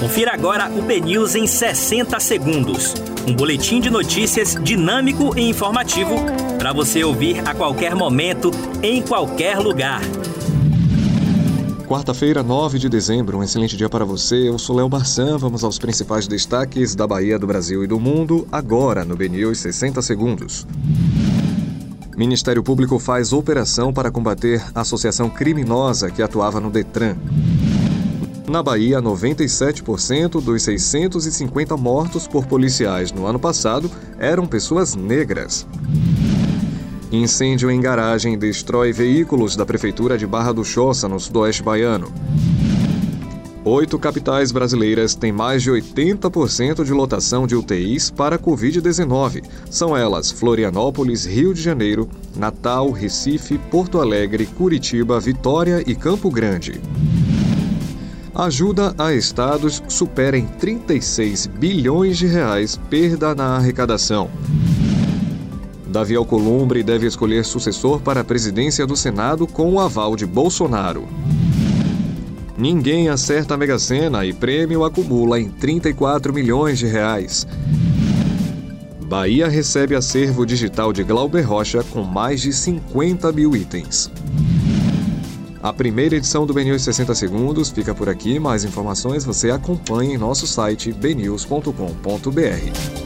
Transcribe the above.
Confira agora o BNews em 60 segundos. Um boletim de notícias dinâmico e informativo para você ouvir a qualquer momento, em qualquer lugar. Quarta-feira, 9 de dezembro, um excelente dia para você. Eu sou Léo Barçan. Vamos aos principais destaques da Bahia, do Brasil e do mundo, agora no BNews 60 segundos. Ministério Público faz operação para combater a associação criminosa que atuava no Detran. Na Bahia, 97% dos 650 mortos por policiais no ano passado eram pessoas negras. Incêndio em garagem destrói veículos da Prefeitura de Barra do Choça, no sudoeste baiano. Oito capitais brasileiras têm mais de 80% de lotação de UTIs para Covid-19. São elas Florianópolis, Rio de Janeiro, Natal, Recife, Porto Alegre, Curitiba, Vitória e Campo Grande. Ajuda a estados supera em 36 bilhões de reais perda na arrecadação. Davi Alcolumbre deve escolher sucessor para a presidência do Senado com o aval de Bolsonaro. Ninguém acerta a Mega Sena e prêmio acumula em 34 milhões de reais. Bahia recebe acervo digital de Glauber Rocha com mais de 50 mil itens. A primeira edição do BNews 60 Segundos fica por aqui. Mais informações você acompanha em nosso site bnews.com.br.